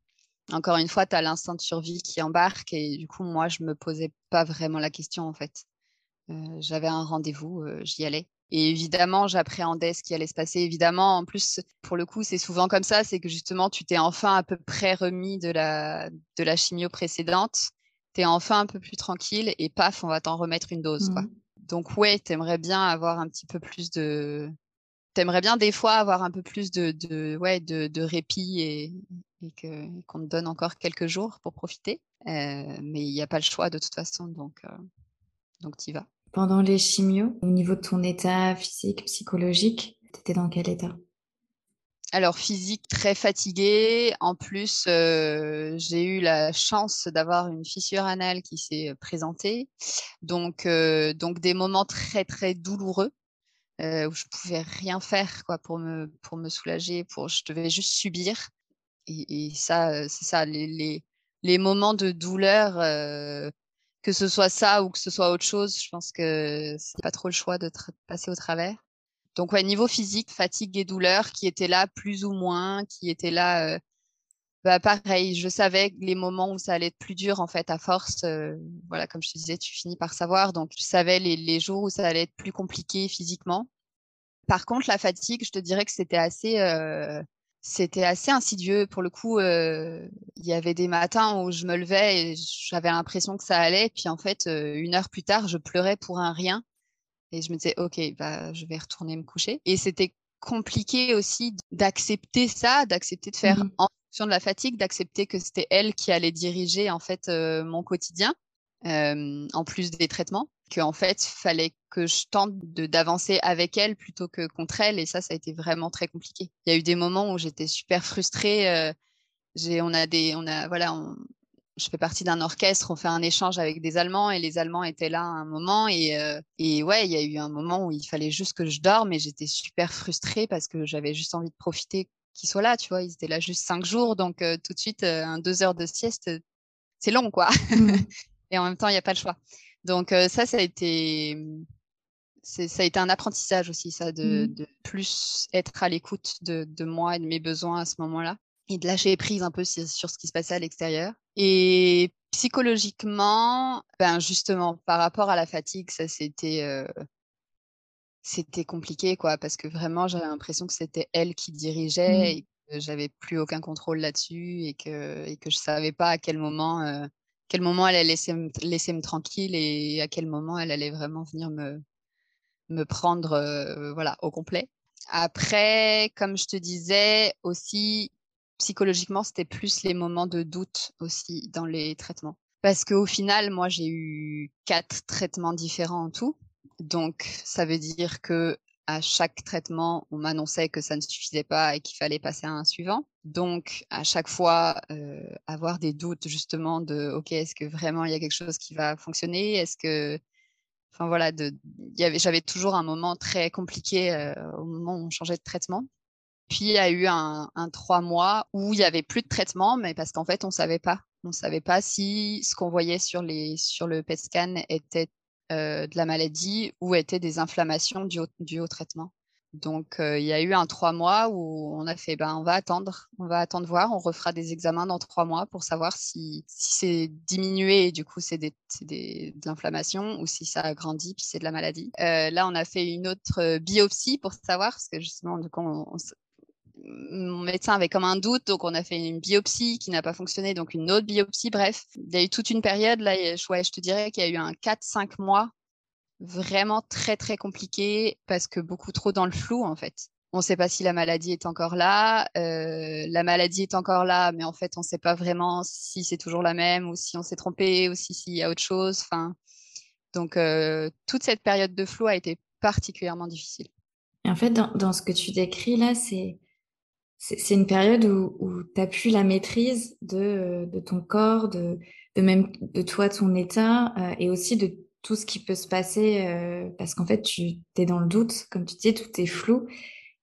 encore une fois, tu as l'instinct de survie qui embarque et du coup, moi, je me posais pas vraiment la question en fait. Euh, j'avais un rendez-vous, euh, j'y allais. Et évidemment, j'appréhendais ce qui allait se passer. Évidemment, en plus, pour le coup, c'est souvent comme ça, c'est que justement, tu t'es enfin à peu près remis de la, de la chimio précédente, tu es enfin un peu plus tranquille et paf, on va t'en remettre une dose. Quoi. Mmh. Donc ouais, tu aimerais bien avoir un petit peu plus de, t'aimerais bien des fois avoir un peu plus de, de ouais, de, de, répit et, et qu'on te donne encore quelques jours pour profiter. Euh, mais il n'y a pas le choix de toute façon, donc, euh, donc tu y vas. Pendant les chimios, au niveau de ton état physique, psychologique, tu étais dans quel état? Alors physique très fatiguée. En plus, euh, j'ai eu la chance d'avoir une fissure anale qui s'est présentée, donc donc des moments très très douloureux. Euh, où je pouvais rien faire quoi pour me pour me soulager pour je devais juste subir. Et, ça euh, c'est ça les, les, les moments de douleur euh, que ce soit ça ou que ce soit autre chose je pense que c'est pas trop le choix de passer au travers. Donc ouais niveau physique fatigue et douleur qui étaient là plus ou moins qui étaient là bah pareil, je savais les moments où ça allait être plus dur en fait à force. voilà, comme je te disais, tu finis par savoir. Donc je savais les, les, jours où ça allait être plus compliqué physiquement. Par contre, la fatigue, je te dirais que c'était assez, euh, c'était assez insidieux. Pour le coup, il y avait des matins où je me levais et j'avais l'impression que ça allait. Puis en fait, une heure plus tard, je pleurais pour un rien. Et je me disais, OK, bah, je vais retourner me coucher. Et c'était compliqué aussi d'accepter ça, d'accepter de faire mmh fonction de la fatigue, d'accepter que c'était elle qui allait diriger en fait mon quotidien, en plus des traitements. qu'en fait, fallait que je tente d'avancer avec elle plutôt que contre elle. Et ça, ça a été vraiment très compliqué. Il y a eu des moments où j'étais super frustrée. Euh, on a des, on a, voilà, je fais partie d'un orchestre, on fait un échange avec des Allemands et les Allemands étaient là à un moment. Et, euh, et ouais, il y a eu un moment où il fallait juste que je dorme et j'étais super frustrée parce que j'avais juste envie de profiter qu'ils soient là, tu vois. Ils étaient là juste cinq jours, donc euh, tout de suite, un deux heures de sieste, c'est long, quoi. Mmh. <laughs> et en même temps, il n'y a pas le choix. Donc ça, ça a été ça a été un apprentissage aussi, ça, de, mmh. plus être à l'écoute de, moi et de mes besoins à ce moment-là, et de lâcher prise un peu sur, ce qui se passait à l'extérieur. Et psychologiquement, ben justement, par rapport à la fatigue, ça c'était c'était compliqué, quoi, parce que vraiment, j'avais l'impression que c'était elle qui dirigeait mmh. et que j'avais plus aucun contrôle là-dessus et que et que je savais pas à quel moment quel moment elle allait laisser, laisser me tranquille et à quel moment elle allait vraiment venir me, me prendre euh, voilà, au complet. Après, comme je te disais aussi, psychologiquement, c'était plus les moments de doute aussi dans les traitements. Parce qu'au final, moi, j'ai eu quatre traitements différents en tout. Donc, ça veut dire que à chaque traitement, on m'annonçait que ça ne suffisait pas et qu'il fallait passer à un suivant. Donc, à chaque fois, euh, avoir des doutes justement de, OK, est-ce que vraiment il y a quelque chose qui va fonctionner? Est-ce que, enfin voilà, j'avais toujours un moment très compliqué euh, au moment où on changeait de traitement. Puis il y a eu un, trois mois où il y avait plus de traitement, mais parce qu'en fait on savait pas, on savait pas si ce qu'on voyait sur les sur le PET scan était euh, de la maladie ou étaient des inflammations dues au, traitement. Donc, euh, il y a eu un trois mois où on a fait, ben, on va attendre, on va attendre voir, on refera des examens dans trois mois pour savoir si, si c'est diminué et du coup c'est des, des, de l'inflammation ou si ça a grandi puis c'est de la maladie. Euh, là, on a fait une autre biopsie pour savoir parce que justement, du coup, on, mon médecin avait comme un doute, donc on a fait une biopsie qui n'a pas fonctionné, donc une autre biopsie. Bref, il y a eu toute une période, là, je, te dirais qu'il y a eu un 4-5 mois vraiment très très compliqué parce que beaucoup trop dans le flou en fait. On ne sait pas si la maladie est encore là. Euh, la maladie est encore là, mais en fait, on ne sait pas vraiment si c'est toujours la même ou si on s'est trompé ou si s'il y a autre chose. Enfin, donc euh, toute cette période de flou a été particulièrement difficile. En fait, dans ce que tu décris là, c'est c'est une période où, où tu as plus la maîtrise de, de ton corps, de, de, même de toi, ton état, euh, et aussi de tout ce qui peut se passer, euh, parce qu'en fait, tu es dans le doute, comme tu dis, tout est flou.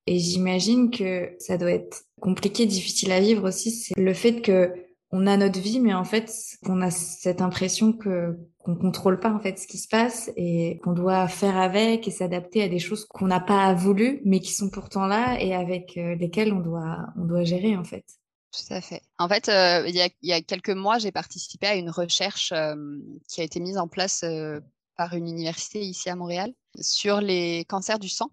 Et j'imagine que ça doit être compliqué, difficile à vivre aussi, c'est le fait que on a notre vie, mais en fait, on a cette impression que qu'on contrôle pas en fait ce qui se passe et qu'on doit faire avec et s'adapter à des choses qu'on n'a pas voulu, mais qui sont pourtant là et avec euh, lesquelles on doit on doit gérer en fait. Tout à fait. En fait, euh, il, y a, il, y a, quelques mois, j'ai participé à une recherche euh, qui a été mise en place par une université ici à Montréal sur les cancers du sang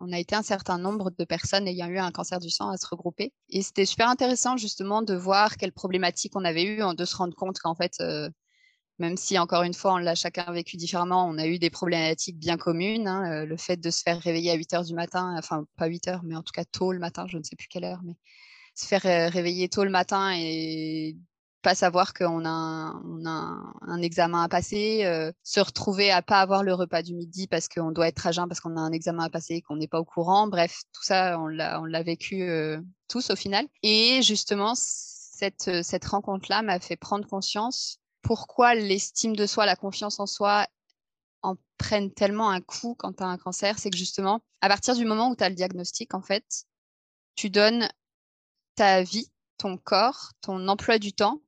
on a été un certain nombre de personnes ayant eu un cancer du sang à se regrouper. Et c'était super intéressant justement de voir quelles problématiques on avait eues, de se rendre compte qu'en fait, même si encore une fois on l'a chacun vécu différemment, on a eu des problématiques bien communes. Hein, euh, le fait de se faire réveiller à 8 heures du matin, enfin pas 8 heures, mais en tout cas tôt le matin, je ne sais plus quelle heure, mais se faire euh, réveiller tôt le matin et pas savoir qu'on a, un, on a un, examen à passer, euh, se retrouver à pas avoir le repas du midi parce qu'on doit être à jeun parce qu'on a un examen à passer et qu'on n'est pas au courant. Bref, tout ça, on l'a, vécu euh, tous au final. Et justement, cette, euh, cette rencontre-là m'a fait prendre conscience pourquoi l'estime de soi, la confiance en soi en prennent tellement un coup quand tu as un cancer. C'est que justement, à partir du moment où tu as le diagnostic, en fait, tu donnes ta vie, ton corps, ton emploi du temps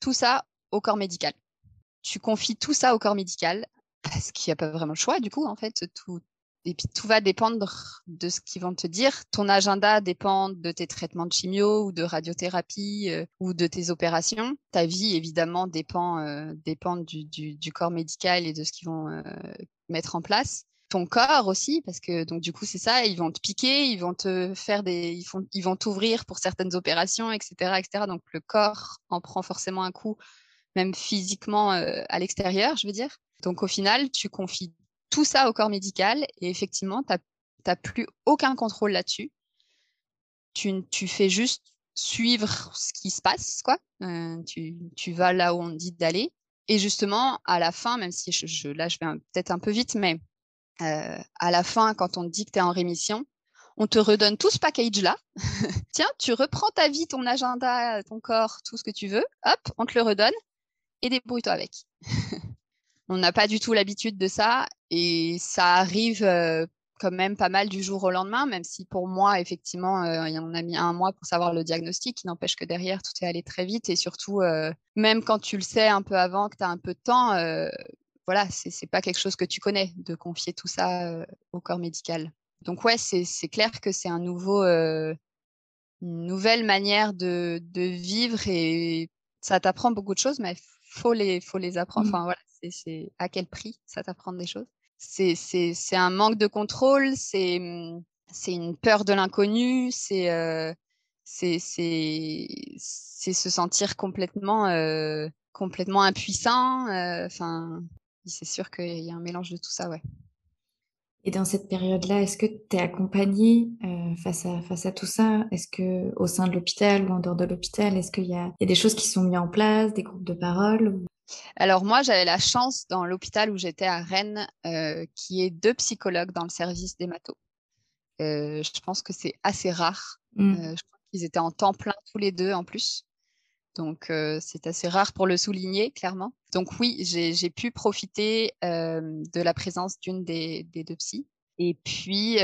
tout ça au corps médical. Tu confies tout ça au corps médical parce qu'il n'y a pas vraiment le choix du coup en fait tout et puis tout va dépendre de ce qu'ils vont te dire. Ton agenda dépend de tes traitements de chimio ou de radiothérapie euh, ou de tes opérations. Ta vie évidemment dépend euh, dépend du, du, corps médical et de ce qu'ils vont euh, mettre en place ton corps aussi, parce que donc du coup c'est ça, ils vont te piquer, ils vont te faire des, ils, font, ils vont t'ouvrir pour certaines opérations, etc., etc. Donc le corps en prend forcément un coup, même physiquement euh, à l'extérieur, je veux dire. Donc au final, tu confies tout ça au corps médical et effectivement, tu n'as plus aucun contrôle là-dessus. Tu, tu, fais juste suivre ce qui se passe, quoi. Euh, tu, vas là où on dit d'aller Et justement, à la fin, même si je, là, je vais peut-être un peu vite, mais à la fin, quand on te dit que tu es en rémission, on te redonne tout ce package-là. <laughs> Tiens, tu reprends ta vie, ton agenda, ton corps, tout ce que tu veux. Hop, on te le redonne et débrouille-toi avec. <laughs> on n'a pas du tout l'habitude de ça et ça arrive quand même pas mal du jour au lendemain, même si pour moi, effectivement, euh, on a mis un mois pour savoir le diagnostic, qui n'empêche que derrière, tout est allé très vite. Et surtout, euh, même quand tu le sais un peu avant, que tu as un peu de temps, euh, voilà, c'est pas quelque chose que tu connais, de confier tout ça euh, au corps médical. Donc ouais, c'est clair que c'est un nouveau, une nouvelle manière de, de, vivre et ça t'apprend beaucoup de choses, mais faut les, faut les apprendre. Mmh. Enfin voilà, c'est à quel prix ça t'apprend des choses c'est un manque de contrôle, c'est une peur de l'inconnu, c'est euh, c'est se sentir complètement euh, complètement impuissant. Euh, enfin, c'est sûr qu'il y a un mélange de tout ça, ouais. Et dans cette période-là, est-ce que tu es accompagnée face, à, face à tout ça? Est-ce que au sein de l'hôpital ou en dehors de l'hôpital, est-ce qu'il y, y, a des choses qui sont mises en place, des groupes de parole alors moi, j'avais la chance dans l'hôpital où j'étais à Rennes, euh, qui est deux psychologues dans le service d'hémato. Euh, je pense que c'est assez rare. Mmh. Euh, je crois qu'ils étaient en temps plein tous les deux en plus. Donc c'est assez rare pour le souligner, clairement. Donc oui, j'ai pu profiter de la présence d'une des, deux psys. Et puis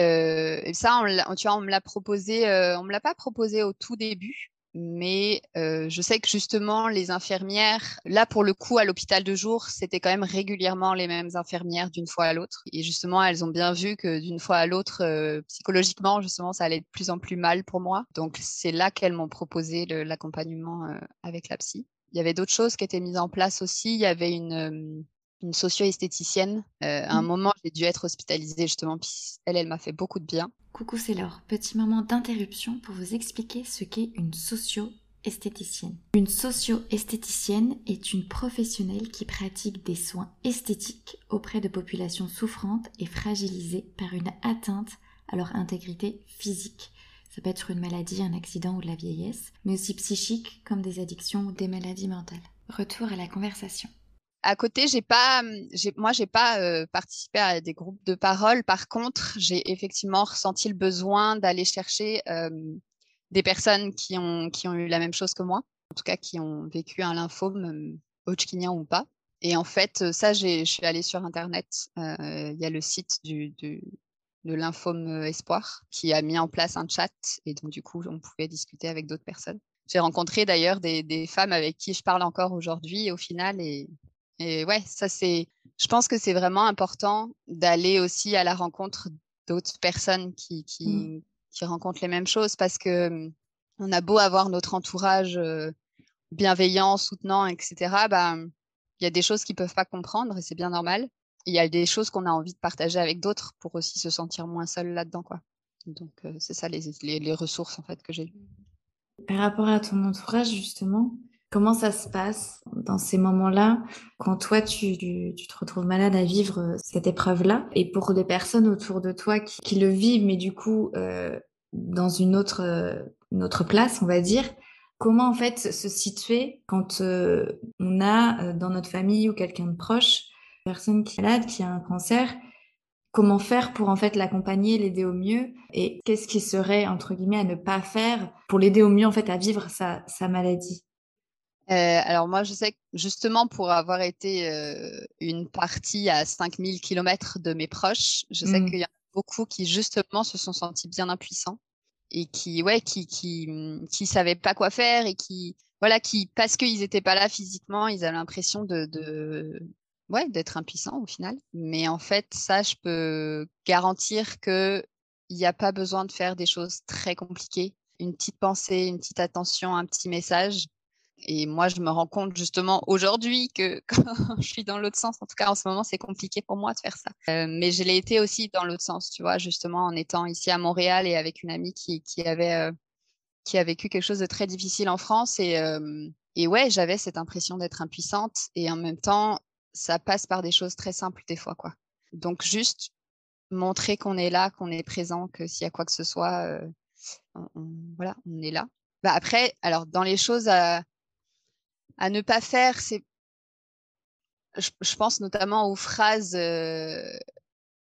ça, on, tu vois, on me l'a proposé, on me l'a pas proposé au tout début mais je sais que justement les infirmières, là pour le coup à l'hôpital de jour, c'était quand même régulièrement les mêmes infirmières d'une fois à l'autre. Et justement, elles ont bien vu que d'une fois à l'autre, psychologiquement, justement, ça allait de plus en plus mal pour moi. Donc c'est là qu'elles m'ont proposé l'accompagnement avec la psy. Il y avait d'autres choses qui étaient mises en place aussi. Il y avait une, une socio-esthéticienne. à un mmh. moment, j'ai dû être hospitalisée justement, puis elle, elle m'a fait beaucoup de bien. Coucou, c'est Laure. Petit moment d'interruption pour vous expliquer ce qu'est une socio-esthéticienne. Une socio-esthéticienne est une professionnelle qui pratique des soins esthétiques auprès de populations souffrantes et fragilisées par une atteinte à leur intégrité physique. Ça peut être une maladie, un accident ou de la vieillesse, mais aussi psychique comme des addictions ou des maladies mentales. Retour à la conversation à côté, j'ai pas, moi, j'ai pas euh, participé à des groupes de parole. Par contre, j'ai effectivement ressenti le besoin d'aller chercher euh, des personnes qui ont, qui ont eu la même chose que moi, en tout cas qui ont vécu un lymphome, hodgkinien ou pas. Et en fait, ça, je suis allée sur Internet. Il y a le site du, du, de lymphome espoir qui a mis en place un chat et donc du coup, on pouvait discuter avec d'autres personnes. J'ai rencontré d'ailleurs des, des, femmes avec qui je parle encore aujourd'hui au final et, et ouais, ça c'est. Je pense que c'est vraiment important d'aller aussi à la rencontre d'autres personnes qui, qui, mmh. qui, rencontrent les mêmes choses parce que mmh, on a beau avoir notre entourage bienveillant, soutenant, etc. Bah, il y a des choses qu'ils peuvent pas comprendre et c'est bien normal. Il y a des choses qu'on a envie de partager avec d'autres pour aussi se sentir moins seul là-dedans, quoi. Donc c'est ça les, les, les, ressources en fait que j'ai. Par rapport à ton entourage justement, Comment ça se passe dans ces moments-là, quand toi, tu, tu, te retrouves malade à vivre euh, cette épreuve-là? Et pour les personnes autour de toi qui, le vivent, mais du coup, euh, dans une autre, euh, une autre place, on va dire, comment en fait se situer quand on a dans notre famille ou quelqu'un de proche, une personne qui est malade, qui a un cancer Comment faire pour en fait l'accompagner, l'aider au mieux? Et qu'est-ce qui serait, entre guillemets, à ne pas faire pour l'aider au mieux en fait à vivre sa, sa maladie? Euh, alors moi, je sais que justement pour avoir été euh, une partie à 5000 km de mes proches, je sais mmh. qu'il y en a beaucoup qui justement se sont sentis bien impuissants et qui, ouais, qui, qui, mmh, qui savaient pas quoi faire et qui, voilà, qui, parce qu'ils étaient pas là physiquement, ils avaient l'impression de, de, ouais, d'être impuissants au final. Mais en fait, ça, je peux garantir que il n'y a pas besoin de faire des choses très compliquées. Une petite pensée, une petite attention, un petit message, et moi, je me rends compte justement aujourd'hui que <laughs> quand je suis dans l'autre sens, en tout cas en ce moment, c'est compliqué pour moi de faire ça. Euh, mais je l'ai été aussi dans l'autre sens, tu vois, justement en étant ici à Montréal et avec une amie qui, qui avait euh, qui a vécu quelque chose de très difficile en France et euh, et ouais, j'avais cette impression d'être impuissante et en même temps, ça passe par des choses très simples des fois, quoi. Donc juste montrer qu'on est là, qu'on est présent, que s'il y a quoi que ce soit, on, voilà, on est là. Bah après, alors dans les choses à à ne pas faire, c'est je, pense notamment aux phrases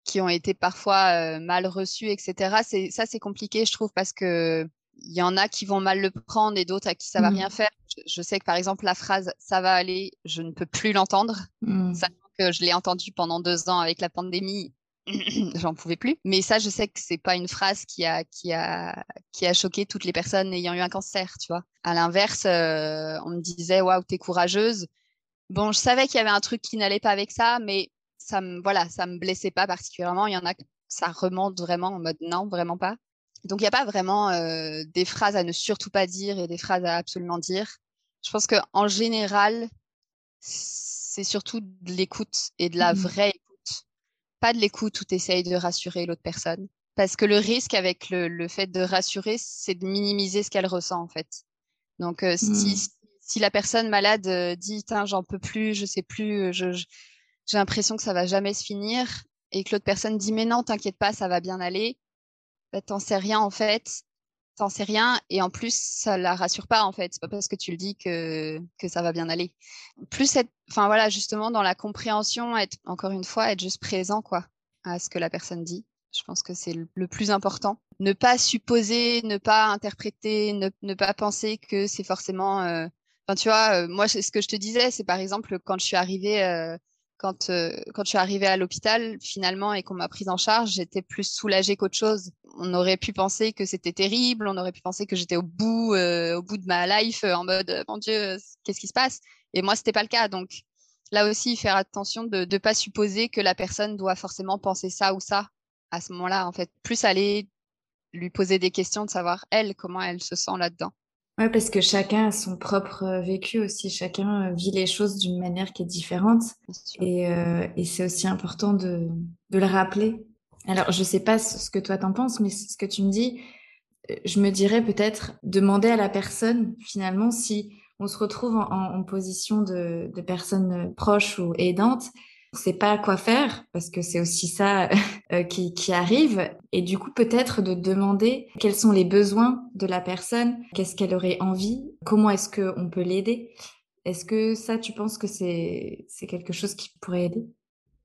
qui ont été parfois mal reçues, etc. C'est ça, c'est compliqué, je trouve, parce que il y en a qui vont mal le prendre et d'autres à qui ça va mmh. rien faire. Je, sais que par exemple la phrase "ça va aller", je ne peux plus l'entendre, mmh. sachant que je l'ai entendu pendant deux ans avec la pandémie. <clears throat> J'en pouvais plus. Mais ça, je sais que c'est pas une phrase qui a, qui a, qui a choqué toutes les personnes ayant eu un cancer, tu vois. À l'inverse, on me disait, waouh, t'es courageuse. Bon, je savais qu'il y avait un truc qui n'allait pas avec ça, mais ça me, voilà, ça me blessait pas particulièrement. Il y en a, ça remonte vraiment en mode non, vraiment pas. Donc, il n'y a pas vraiment euh, des phrases à ne surtout pas dire et des phrases à absolument dire. Je pense qu'en général, c'est surtout de l'écoute et de la mmh vraie. Pas de l'écoute où tu essayes de rassurer l'autre personne. Parce que le risque avec le, fait de rassurer, c'est de minimiser ce qu'elle ressent, en fait. Donc, euh, si, mmh. si, la personne malade euh, dit, j'en peux plus, je sais plus, j'ai l'impression que ça va jamais se finir, et que l'autre personne dit, mais non, t'inquiète pas, ça va bien aller, bah, t'en sais rien en fait, t'en sais rien et en plus ça la rassure pas en fait. C'est pas parce que tu le dis que, que ça va bien aller. Plus être, enfin voilà, justement dans la compréhension, être encore une fois, être juste présent quoi à ce que la personne dit. Je pense que c'est le, plus important. Ne pas supposer, ne pas interpréter, ne, ne pas penser que c'est forcément. Euh, enfin, tu vois, euh, moi, ce que je te disais, c'est par exemple quand je suis arrivée euh, quand, quand je suis arrivée à l'hôpital finalement et qu'on m'a prise en charge, j'étais plus soulagée qu'autre chose. On aurait pu penser que c'était terrible, on aurait pu penser que j'étais au bout, au bout de ma life, en mode mon Dieu, qu'est-ce qui se passe? Et moi, c'était pas le cas. Donc là aussi, faire attention de ne pas supposer que la personne doit forcément penser ça ou ça à ce moment-là. En fait, plus aller lui poser des questions de savoir elle comment elle se sent là-dedans. Oui, parce que chacun a son propre euh, vécu aussi, chacun euh, vit les choses d'une manière qui est différente. Et, euh, et c'est aussi important de, de, le rappeler. Alors, je ne sais pas ce que toi t'en penses, mais ce que tu me dis, je me dirais peut-être demander à la personne, finalement, si on se retrouve en, en position de, de personne proche ou aidante, ne sait pas quoi faire parce que c'est aussi ça <laughs> euh, qui, qui, arrive et du coup peut-être de demander quels sont les besoins de la personne, qu'est-ce qu'elle aurait envie, comment est-ce qu'on peut l'aider. Est-ce que ça tu penses que c'est c'est quelque chose qui pourrait aider?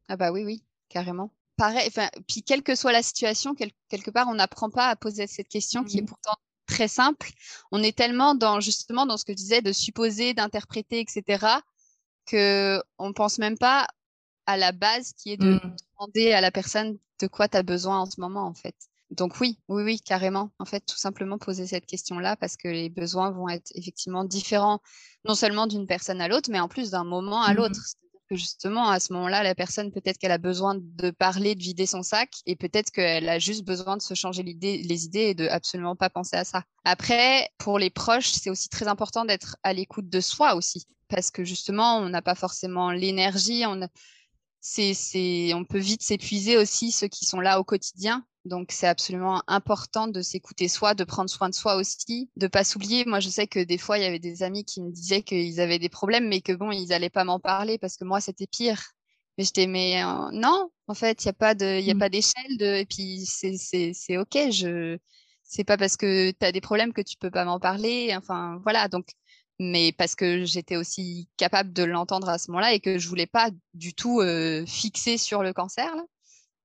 Ah bah oui oui, carrément. Pareil, enfin puis quelle que soit la situation, quelque part on n'apprend pas à poser cette question qui est mmh pourtant très simple. On est tellement dans justement dans ce que je disais de supposer, d'interpréter, etc. que on pense même pas à la base qui est de mmh. demander à la personne de quoi tu as besoin en ce moment, en fait. Donc oui, oui, oui, carrément. En fait, tout simplement poser cette question-là parce que les besoins vont être effectivement différents, non seulement d'une personne à l'autre, mais en plus d'un moment à mmh. l'autre. C'est-à-dire que justement, à ce moment-là, la personne, peut-être qu'elle a besoin de parler, de vider son sac, et peut-être qu'elle a juste besoin de se changer les idées et de absolument pas penser à ça. Après, pour les proches, c'est aussi très important d'être à l'écoute de soi aussi, parce que justement, on n'a pas forcément l'énergie, on c'est, on peut vite s'épuiser aussi ceux qui sont là au quotidien. Donc c'est absolument important de s'écouter soi, de prendre soin de soi aussi, de pas s'oublier. Moi je sais que des fois il y avait des amis qui me disaient qu'ils avaient des problèmes, mais que bon ils allaient pas m'en parler parce que moi c'était pire. Mais j'étais mais euh, non, en fait il y a pas de, y a mmh. pas d'échelle de, et puis c'est c'est c'est ok. Je c'est pas parce que tu as des problèmes que tu peux pas m'en parler. Enfin voilà donc mais parce que j'étais aussi capable de l'entendre à ce moment-là et que je voulais pas du tout euh, fixer sur le cancer. Là.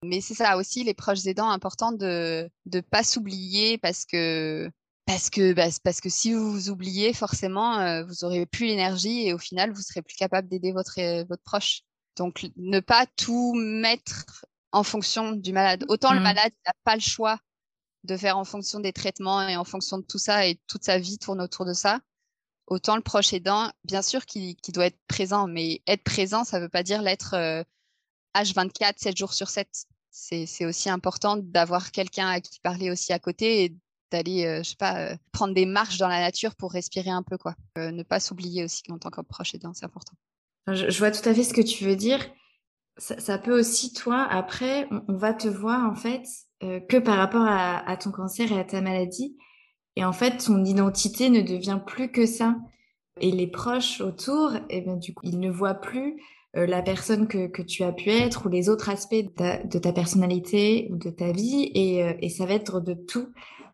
Mais c'est ça aussi, les proches aidants, important de ne pas s'oublier parce que parce que bah, parce que si vous vous oubliez, forcément, euh, vous aurez plus l'énergie et au final, vous serez plus capable d'aider votre euh, votre proche. Donc, ne pas tout mettre en fonction du malade. Autant le mmh. malade n'a pas le choix de faire en fonction des traitements et en fonction de tout ça et toute sa vie tourne autour de ça. Autant le proche aidant, bien sûr qu'il doit être présent, mais être présent, ça ne veut pas dire l'être H24, 7 jours sur 7. C'est aussi important d'avoir quelqu'un à qui parler aussi à côté et d'aller, euh, je sais pas, euh, prendre des marches dans la nature pour respirer un peu, quoi. Euh, ne pas s'oublier aussi en tant que proche aidant, c'est important. Je, vois tout à fait ce que tu veux dire. Ça, peut aussi, toi, après, on, va te voir en fait que par rapport à, ton cancer et à ta maladie. Et en fait, ton identité ne devient plus que ça. Et les proches autour, eh bien, du coup, ils ne voient plus euh, la personne que, tu as pu être ou les autres aspects de ta, personnalité ou de ta vie. Et, euh, et, ça va être de tout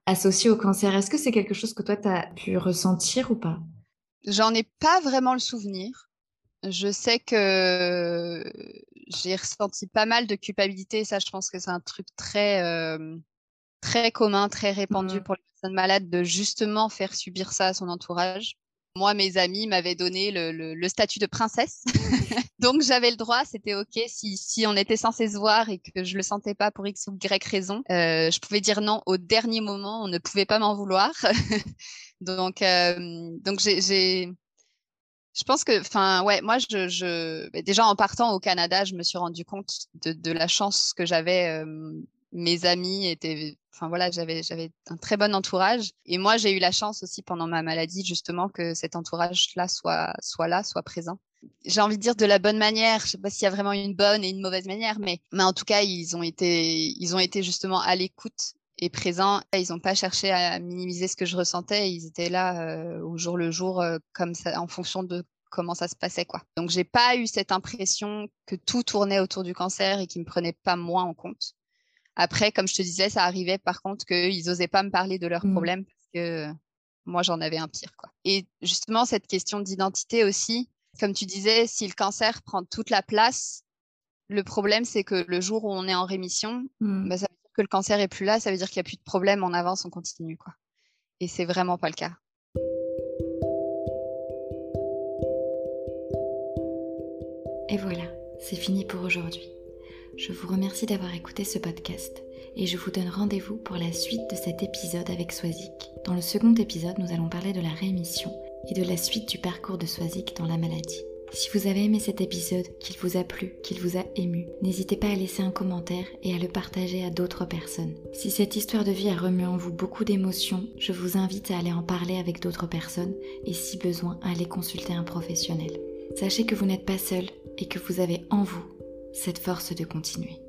associé au cancer. Est-ce que c'est quelque chose que toi, tu as pu ressentir ou pas? J'en ai pas vraiment le souvenir. Je sais que j'ai ressenti pas mal de culpabilité. Ça, je pense que c'est un truc très, euh, très commun, très répandu Mmh. pour les personnes malades de justement faire subir ça à son entourage. Moi, mes amis m'avaient donné le, le- le statut de princesse. <laughs> Donc, j'avais le droit. C'était OK si, si on était censé se voir et que je le sentais pas pour X ou Y raison. euh, je pouvais dire non au dernier moment. On ne pouvait pas m'en vouloir. <laughs> donc, euh, donc j'ai, je pense que, enfin, ouais, moi, je, je, déjà en partant au Canada, je me suis rendu compte de, de la chance que j'avais. euh, mes amis étaient, enfin voilà, j'avais, j'avais un très bon entourage. Et moi, j'ai eu la chance aussi pendant ma maladie, justement, que cet entourage-là soit, soit là, soit présent. J'ai envie de dire de la bonne manière. Je sais pas s'il y a vraiment une bonne et une mauvaise manière, mais, mais en tout cas, ils ont été, ils ont été justement à l'écoute et présents. Ils n'ont pas cherché à minimiser ce que je ressentais. Ils étaient là euh, au jour le jour, euh, comme ça, en fonction de comment ça se passait quoi. Donc j'ai pas eu cette impression que tout tournait autour du cancer et qu'ils me prenaient pas moi en compte. Après, comme je te disais, ça arrivait par contre qu'ils osaient pas me parler de leurs Mmh. problèmes parce que moi j'en avais un pire quoi. Et justement cette question d'identité aussi, comme tu disais, si le cancer prend toute la place, le problème c'est que le jour où on est en rémission, Mmh. bah, ça veut dire que le cancer est plus là, ça veut dire qu'il n'y a plus de problème, on avance, on continue quoi. Et c'est vraiment pas le cas. Et voilà, c'est fini pour aujourd'hui. Je vous remercie d'avoir écouté ce podcast et je vous donne rendez-vous pour la suite de cet épisode avec Swazik. Dans le second épisode, nous allons parler de la rémission et de la suite du parcours de Swazik dans la maladie. Si vous avez aimé cet épisode, qu'il vous a plu, qu'il vous a ému, n'hésitez pas à laisser un commentaire et à le partager à d'autres personnes. Si cette histoire de vie a remué en vous beaucoup d'émotions, je vous invite à aller en parler avec d'autres personnes et si besoin, à aller consulter un professionnel. Sachez que vous n'êtes pas seul et que vous avez en vous cette force de continuer.